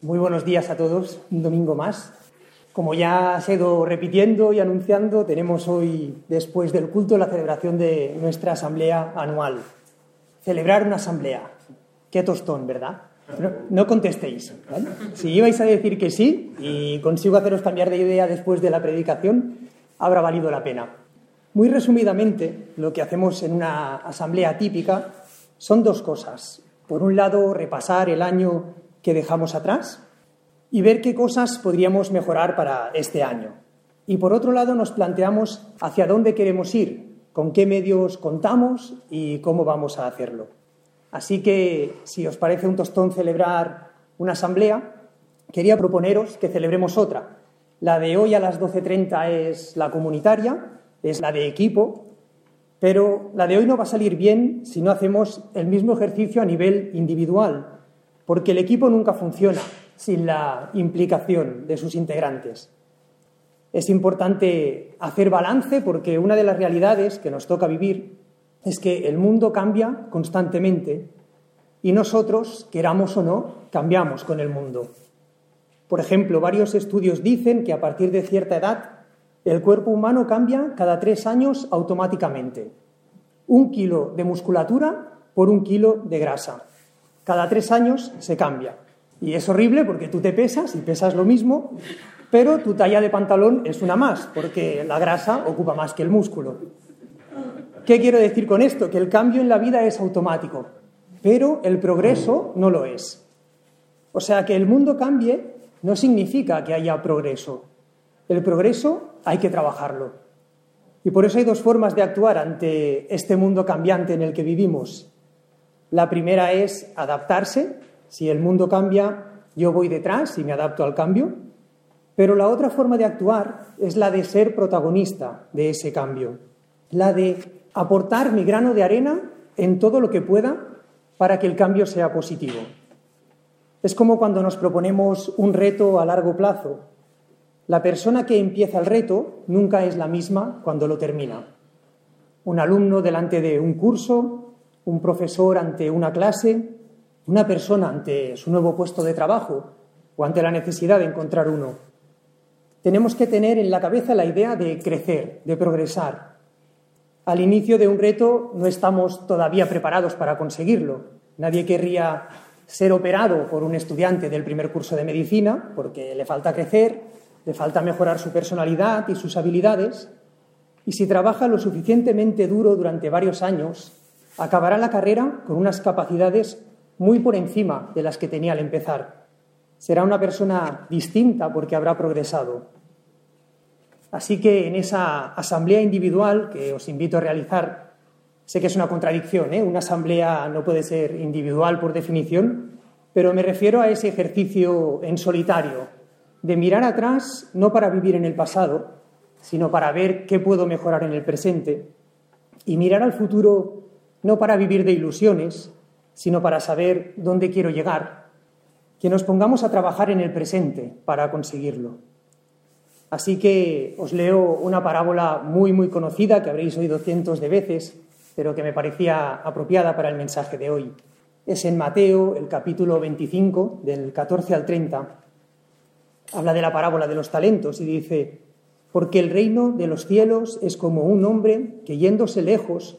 Muy buenos días a todos, un domingo más. Como ya ha ido repitiendo y anunciando, tenemos hoy, después del culto, la celebración de nuestra asamblea anual. Celebrar una asamblea. Qué tostón, ¿verdad? No, contestéis. Si ibais a decir que sí y consigo haceros cambiar de idea después de la predicación, habrá valido la pena. Muy resumidamente, lo que hacemos en una asamblea típica son dos cosas. Por un lado, repasar el año que dejamos atrás y ver qué cosas podríamos mejorar para este año. Y por otro lado nos planteamos hacia dónde queremos ir, con qué medios contamos y cómo vamos a hacerlo. Así que, si os parece un tostón celebrar una asamblea, quería proponeros que celebremos otra. La de hoy a las 12.30 es la comunitaria, es la de equipo, pero la de hoy no va a salir bien si no hacemos el mismo ejercicio a nivel individual, porque el equipo nunca funciona sin la implicación de sus integrantes. Es importante hacer balance porque una de las realidades que nos toca vivir es que el mundo cambia constantemente y nosotros, queramos o no, cambiamos con el mundo. Por ejemplo, varios estudios dicen que a partir de cierta edad el cuerpo humano cambia cada tres años automáticamente. Un kilo de musculatura por un kilo de grasa cada tres años se cambia. Y es horrible porque tú te pesas y pesas lo mismo, pero tu talla de pantalón es una más, porque la grasa ocupa más que el músculo. ¿Qué quiero decir con esto? Que el cambio en la vida es automático, pero el progreso no lo es. O sea, que el mundo cambie no significa que haya progreso. El progreso hay que trabajarlo. Y por eso hay dos formas de actuar ante este mundo cambiante en el que vivimos. La primera es adaptarse. Si el mundo cambia, yo voy detrás y me adapto al cambio. Pero la otra forma de actuar es la de ser protagonista de ese cambio, la de aportar mi grano de arena en todo lo que pueda para que el cambio sea positivo. Es como cuando nos proponemos un reto a largo plazo. La persona que empieza el reto nunca es la misma cuando lo termina. Un alumno delante de un curso, un profesor ante una clase, una persona ante su nuevo puesto de trabajo o ante la necesidad de encontrar uno. Tenemos que tener en la cabeza la idea de crecer, de progresar. Al inicio de un reto no estamos todavía preparados para conseguirlo. Nadie querría ser operado por un estudiante del primer curso de medicina porque le falta crecer, le falta mejorar su personalidad y sus habilidades. Y si trabaja lo suficientemente duro durante varios años, acabará la carrera con unas capacidades muy por encima de las que tenía al empezar. Será una persona distinta porque habrá progresado. Así que en esa asamblea individual que os invito a realizar, sé que es una contradicción, ¿eh? una asamblea no puede ser individual por definición, pero me refiero a ese ejercicio en solitario, de mirar atrás no para vivir en el pasado, sino para ver qué puedo mejorar en el presente, y mirar al futuro no para vivir de ilusiones, sino para saber dónde quiero llegar, que nos pongamos a trabajar en el presente para conseguirlo. Así que os leo una parábola muy, muy conocida que habréis oído cientos de veces, pero que me parecía apropiada para el mensaje de hoy. Es en Mateo, el capítulo 25, del 14 al 30. Habla de la parábola de los talentos y dice, porque el reino de los cielos es como un hombre que yéndose lejos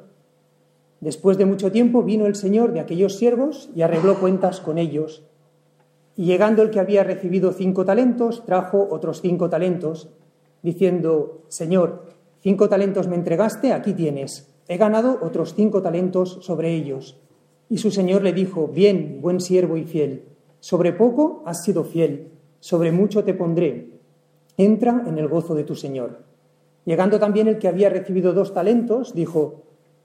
Después de mucho tiempo vino el señor de aquellos siervos y arregló cuentas con ellos. Y llegando el que había recibido cinco talentos, trajo otros cinco talentos, diciendo, Señor, cinco talentos me entregaste, aquí tienes. He ganado otros cinco talentos sobre ellos. Y su señor le dijo, Bien, buen siervo y fiel, sobre poco has sido fiel, sobre mucho te pondré. Entra en el gozo de tu señor. Llegando también el que había recibido dos talentos, dijo,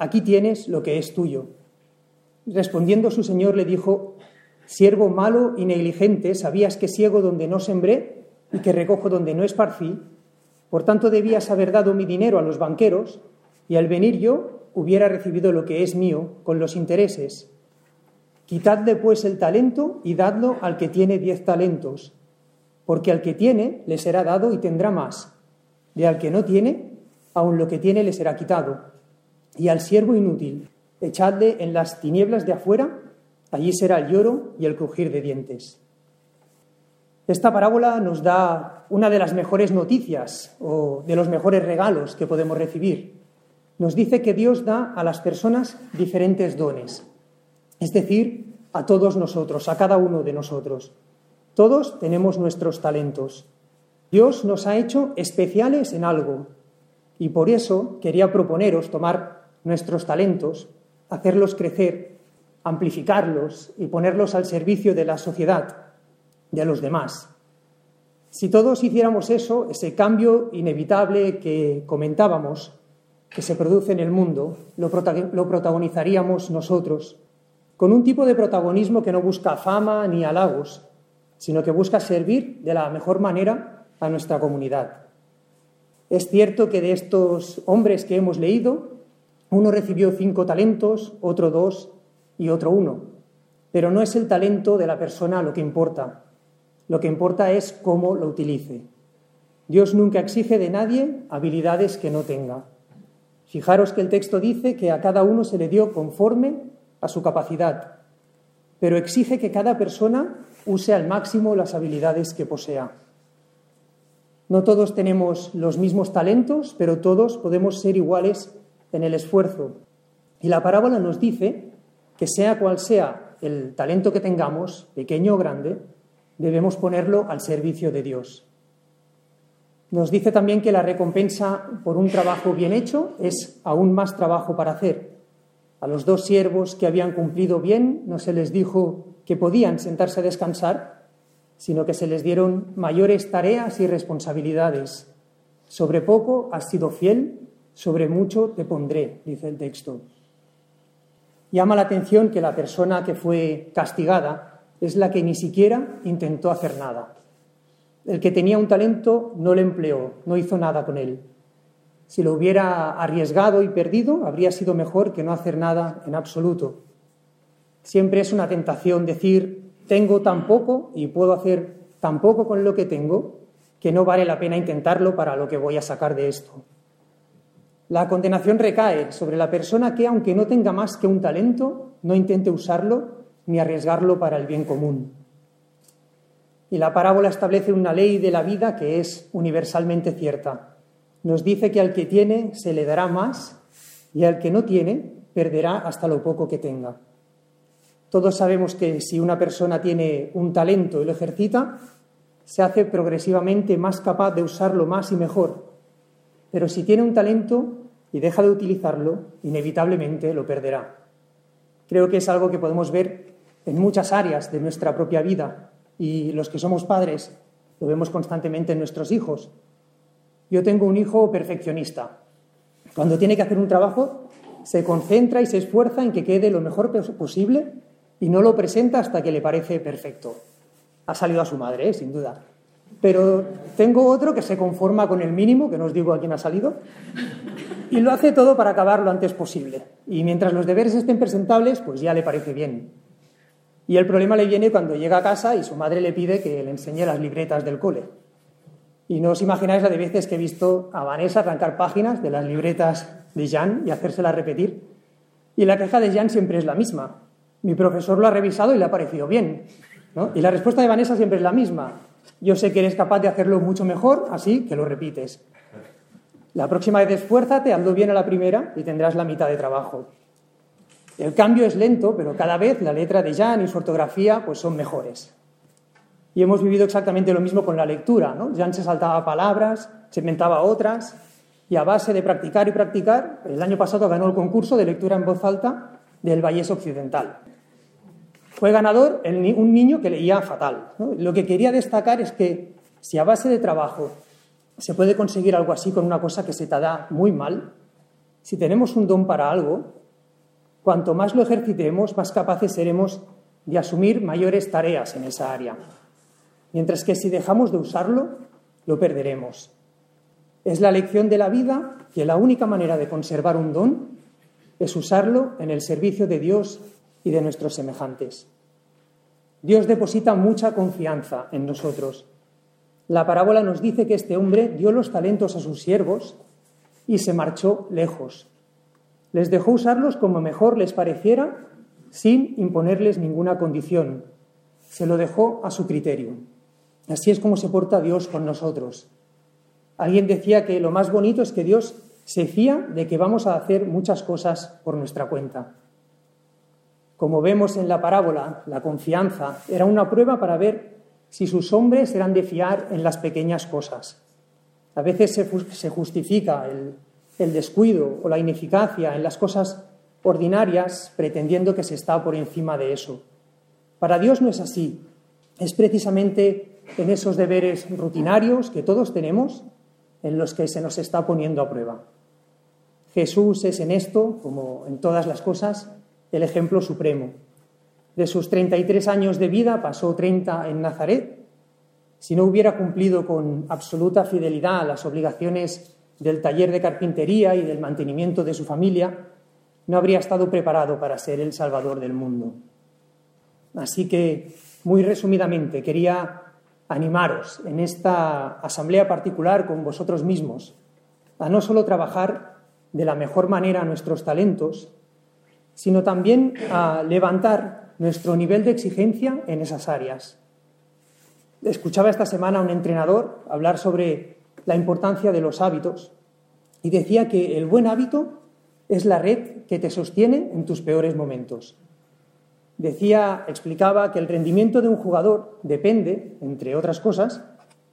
Aquí tienes lo que es tuyo. Respondiendo su señor le dijo, Siervo malo y negligente, sabías que ciego donde no sembré y que recojo donde no esparcí, por tanto debías haber dado mi dinero a los banqueros, y al venir yo hubiera recibido lo que es mío con los intereses. Quitadle pues el talento y dadlo al que tiene diez talentos, porque al que tiene le será dado y tendrá más, y al que no tiene, aun lo que tiene le será quitado. Y al siervo inútil, echadle en las tinieblas de afuera, allí será el lloro y el crujir de dientes. Esta parábola nos da una de las mejores noticias o de los mejores regalos que podemos recibir. Nos dice que Dios da a las personas diferentes dones, es decir, a todos nosotros, a cada uno de nosotros. Todos tenemos nuestros talentos. Dios nos ha hecho especiales en algo y por eso quería proponeros tomar nuestros talentos, hacerlos crecer, amplificarlos y ponerlos al servicio de la sociedad de los demás. Si todos hiciéramos eso, ese cambio inevitable que comentábamos, que se produce en el mundo, lo, protagonizaríamos nosotros, con un tipo de protagonismo que no busca fama ni halagos, sino que busca servir de la mejor manera a nuestra comunidad. Es cierto que de estos hombres que hemos leído, uno recibió cinco talentos, otro dos y otro uno, pero no es el talento de la persona lo que importa, lo que importa es cómo lo utilice. Dios nunca exige de nadie habilidades que no tenga. Fijaros que el texto dice que a cada uno se le dio conforme a su capacidad, pero exige que cada persona use al máximo las habilidades que posea. No todos tenemos los mismos talentos, pero todos podemos ser iguales en el esfuerzo. Y la parábola nos dice que sea cual sea el talento que tengamos, pequeño o grande, debemos ponerlo al servicio de Dios. Nos dice también que la recompensa por un trabajo bien hecho es aún más trabajo para hacer. A los dos siervos que habían cumplido bien no se les dijo que podían sentarse a descansar, sino que se les dieron mayores tareas y responsabilidades. Sobre poco has sido fiel, sobre mucho te pondré, dice el texto. Llama la atención que la persona que fue castigada es la que ni siquiera intentó hacer nada. El que tenía un talento no lo empleó, no hizo nada con él. Si lo hubiera arriesgado y perdido, habría sido mejor que no hacer nada en absoluto. Siempre es una tentación decir, tengo tan poco y puedo hacer tan poco con lo que tengo, que no vale la pena intentarlo para lo que voy a sacar de esto. La condenación recae sobre la persona que, aunque no tenga más que un talento, no intente usarlo ni arriesgarlo para el bien común. Y la parábola establece una ley de la vida que es universalmente cierta. Nos dice que al que tiene se le dará más y al que no tiene perderá hasta lo poco que tenga. Todos sabemos que si una persona tiene un talento y lo ejercita, se hace progresivamente más capaz de usarlo más y mejor. Pero si tiene un talento y deja de utilizarlo, inevitablemente lo perderá. Creo que es algo que podemos ver en muchas áreas de nuestra propia vida y los que somos padres lo vemos constantemente en nuestros hijos. Yo tengo un hijo perfeccionista. Cuando tiene que hacer un trabajo, se concentra y se esfuerza en que quede lo mejor posible y no lo presenta hasta que le parece perfecto. Ha salido a su madre, ¿eh? sin duda. Pero tengo otro que se conforma con el mínimo, que no os digo a quién ha salido, y lo hace todo para acabar lo antes posible. Y mientras los deberes estén presentables, pues ya le parece bien. Y el problema le viene cuando llega a casa y su madre le pide que le enseñe las libretas del cole. Y no os imagináis la de veces que he visto a Vanessa arrancar páginas de las libretas de Jan y hacérselas repetir. Y la queja de Jan siempre es la misma. Mi profesor lo ha revisado y le ha parecido bien. Y la respuesta de Vanessa siempre es la misma. Yo sé que eres capaz de hacerlo mucho mejor, así que lo repites. La próxima vez esfuérzate, hazlo bien a la primera y tendrás la mitad de trabajo. El cambio es lento, pero cada vez la letra de Jan y su ortografía pues son mejores. Y hemos vivido exactamente lo mismo con la lectura. ¿no? Jan se saltaba palabras, se inventaba otras, y a base de practicar y practicar, el año pasado ganó el concurso de lectura en voz alta del Vallés Occidental. Fue ganador un niño que leía fatal. Lo que quería destacar es que si a base de trabajo se puede conseguir algo así con una cosa que se te da muy mal, si tenemos un don para algo, cuanto más lo ejercitemos, más capaces seremos de asumir mayores tareas en esa área. Mientras que si dejamos de usarlo, lo perderemos. Es la lección de la vida que la única manera de conservar un don es usarlo en el servicio de Dios y de nuestros semejantes. Dios deposita mucha confianza en nosotros. La parábola nos dice que este hombre dio los talentos a sus siervos y se marchó lejos. Les dejó usarlos como mejor les pareciera sin imponerles ninguna condición. Se lo dejó a su criterio. Así es como se porta Dios con nosotros. Alguien decía que lo más bonito es que Dios se fía de que vamos a hacer muchas cosas por nuestra cuenta. Como vemos en la parábola, la confianza era una prueba para ver si sus hombres eran de fiar en las pequeñas cosas. A veces se justifica el, el descuido o la ineficacia en las cosas ordinarias pretendiendo que se está por encima de eso. Para Dios no es así. Es precisamente en esos deberes rutinarios que todos tenemos en los que se nos está poniendo a prueba. Jesús es en esto, como en todas las cosas, el ejemplo supremo. De sus 33 años de vida pasó 30 en Nazaret. Si no hubiera cumplido con absoluta fidelidad las obligaciones del taller de carpintería y del mantenimiento de su familia, no habría estado preparado para ser el Salvador del mundo. Así que, muy resumidamente, quería animaros en esta asamblea particular con vosotros mismos a no solo trabajar de la mejor manera nuestros talentos, sino también a levantar nuestro nivel de exigencia en esas áreas. Escuchaba esta semana a un entrenador hablar sobre la importancia de los hábitos y decía que el buen hábito es la red que te sostiene en tus peores momentos. Decía, explicaba que el rendimiento de un jugador depende, entre otras cosas,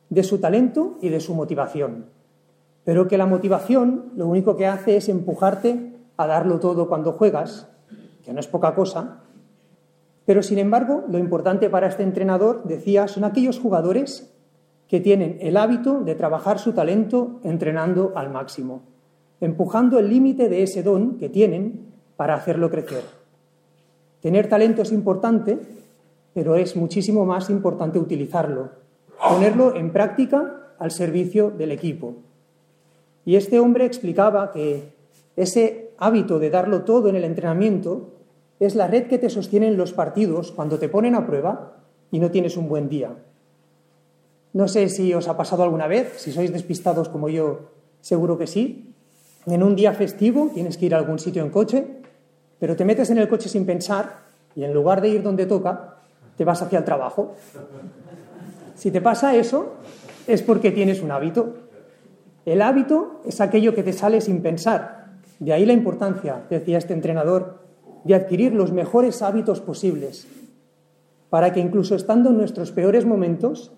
de su talento y de su motivación, pero que la motivación lo único que hace es empujarte a darlo todo cuando juegas, no es poca cosa, pero sin embargo, lo importante para este entrenador, decía, son aquellos jugadores que tienen el hábito de trabajar su talento entrenando al máximo, empujando el límite de ese don que tienen para hacerlo crecer. Tener talento es importante, pero es muchísimo más importante utilizarlo, ponerlo en práctica al servicio del equipo. Y este hombre explicaba que ese hábito de darlo todo en el entrenamiento es la red que te sostiene en los partidos cuando te ponen a prueba y no tienes un buen día. No sé si os ha pasado alguna vez, si sois despistados como yo, seguro que sí. En un día festivo tienes que ir a algún sitio en coche, pero te metes en el coche sin pensar y en lugar de ir donde toca, te vas hacia el trabajo. Si te pasa eso, es porque tienes un hábito. El hábito es aquello que te sale sin pensar. De ahí la importancia, decía este entrenador, de adquirir los mejores hábitos posibles, para que incluso estando en nuestros peores momentos,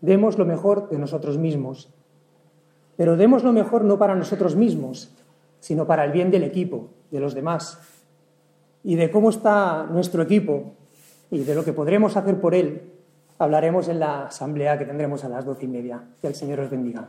demos lo mejor de nosotros mismos. Pero demos lo mejor no para nosotros mismos, sino para el bien del equipo, de los demás. Y de cómo está nuestro equipo y de lo que podremos hacer por él, hablaremos en la asamblea que tendremos a las doce y media. Que el Señor os bendiga.